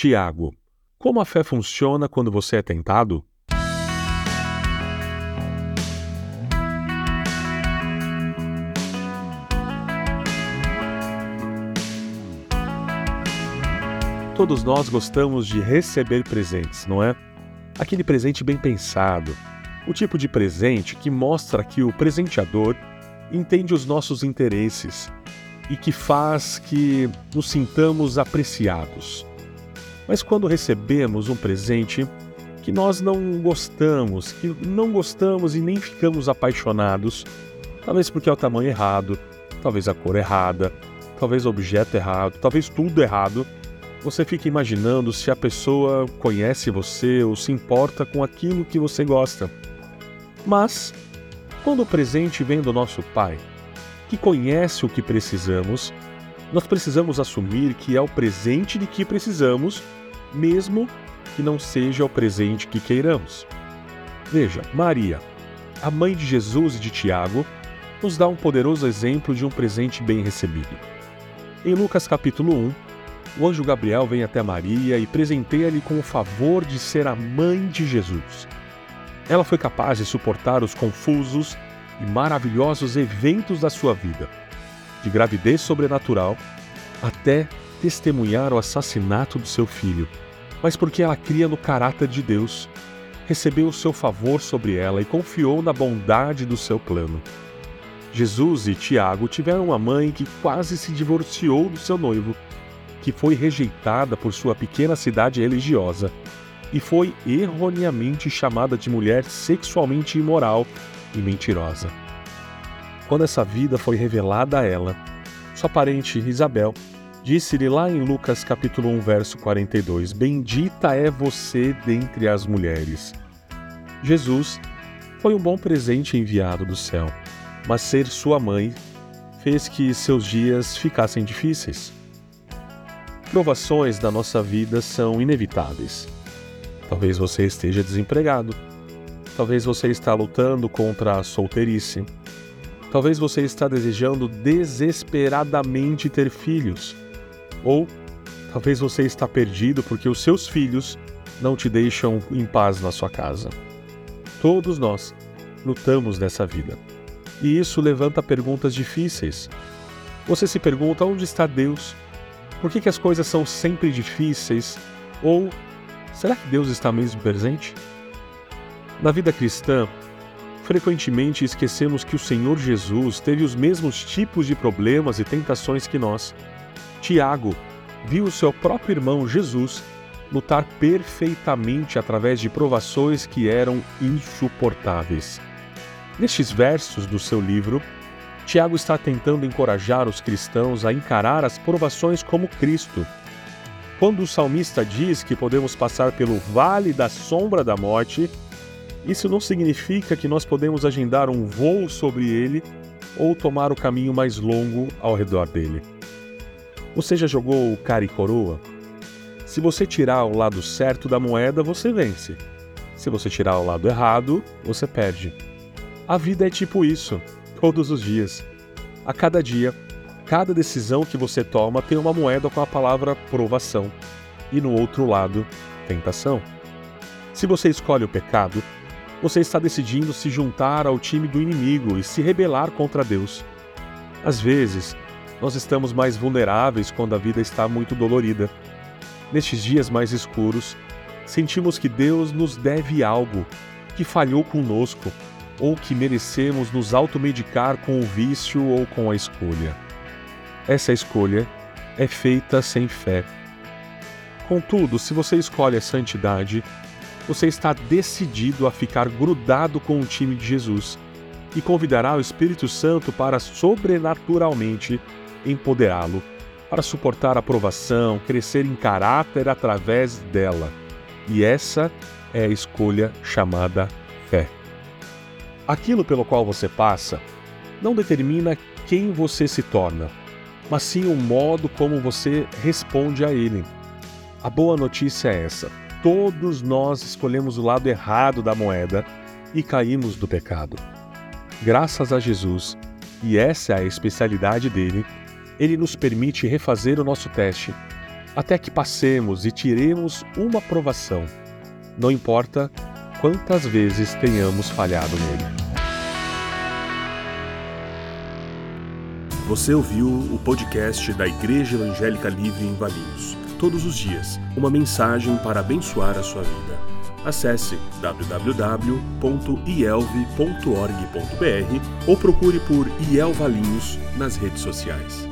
Tiago, como a fé funciona quando você é tentado? Todos nós gostamos de receber presentes, não é? Aquele presente bem pensado, o tipo de presente que mostra que o presenteador entende os nossos interesses e que faz que nos sintamos apreciados. Mas quando recebemos um presente que nós não gostamos, que não gostamos e nem ficamos apaixonados, talvez porque é o tamanho errado, talvez a cor errada, talvez o objeto errado, talvez tudo errado, você fica imaginando se a pessoa conhece você ou se importa com aquilo que você gosta. Mas, quando o presente vem do nosso Pai, que conhece o que precisamos, nós precisamos assumir que é o presente de que precisamos, mesmo que não seja o presente que queiramos. Veja, Maria, a mãe de Jesus e de Tiago, nos dá um poderoso exemplo de um presente bem recebido. Em Lucas capítulo 1, o anjo Gabriel vem até Maria e presenteia-lhe com o favor de ser a mãe de Jesus. Ela foi capaz de suportar os confusos e maravilhosos eventos da sua vida, de gravidez sobrenatural até testemunhar o assassinato do seu filho, mas porque ela cria no caráter de Deus, recebeu o seu favor sobre ela e confiou na bondade do seu plano. Jesus e Tiago tiveram uma mãe que quase se divorciou do seu noivo, que foi rejeitada por sua pequena cidade religiosa e foi erroneamente chamada de mulher sexualmente imoral e mentirosa. Quando essa vida foi revelada a ela, sua parente Isabel disse-lhe lá em Lucas capítulo 1, verso 42: Bendita é você dentre as mulheres. Jesus foi um bom presente enviado do céu, mas ser sua mãe fez que seus dias ficassem difíceis. Provações da nossa vida são inevitáveis. Talvez você esteja desempregado. Talvez você está lutando contra a solteirice. Talvez você está desejando desesperadamente ter filhos. Ou talvez você está perdido porque os seus filhos não te deixam em paz na sua casa. Todos nós lutamos nessa vida. E isso levanta perguntas difíceis. Você se pergunta onde está Deus? Por que, que as coisas são sempre difíceis? Ou será que Deus está mesmo presente? Na vida cristã, frequentemente esquecemos que o Senhor Jesus teve os mesmos tipos de problemas e tentações que nós. Tiago viu seu próprio irmão Jesus lutar perfeitamente através de provações que eram insuportáveis. Nestes versos do seu livro, Tiago está tentando encorajar os cristãos a encarar as provações como Cristo. Quando o salmista diz que podemos passar pelo vale da sombra da morte, isso não significa que nós podemos agendar um voo sobre ele ou tomar o caminho mais longo ao redor dele. Você já jogou o cara e coroa? Se você tirar o lado certo da moeda, você vence. Se você tirar o lado errado, você perde. A vida é tipo isso todos os dias. A cada dia, cada decisão que você toma tem uma moeda com a palavra provação e no outro lado, tentação. Se você escolhe o pecado, você está decidindo se juntar ao time do inimigo e se rebelar contra Deus. Às vezes, nós estamos mais vulneráveis quando a vida está muito dolorida. Nestes dias mais escuros, sentimos que Deus nos deve algo, que falhou conosco ou que merecemos nos automedicar com o vício ou com a escolha. Essa escolha é feita sem fé. Contudo, se você escolhe a santidade, você está decidido a ficar grudado com o time de Jesus e convidará o Espírito Santo para sobrenaturalmente empoderá-lo, para suportar a provação, crescer em caráter através dela. E essa é a escolha chamada fé. Aquilo pelo qual você passa não determina quem você se torna, mas sim o modo como você responde a ele. A boa notícia é essa: todos nós escolhemos o lado errado da moeda e caímos do pecado. Graças a Jesus, e essa é a especialidade dele, ele nos permite refazer o nosso teste, até que passemos e tiremos uma aprovação, não importa quantas vezes tenhamos falhado nele. Você ouviu o podcast da Igreja Evangélica Livre em Valinhos. Todos os dias, uma mensagem para abençoar a sua vida. Acesse www.ielve.org.br ou procure por IEL Valinhos nas redes sociais.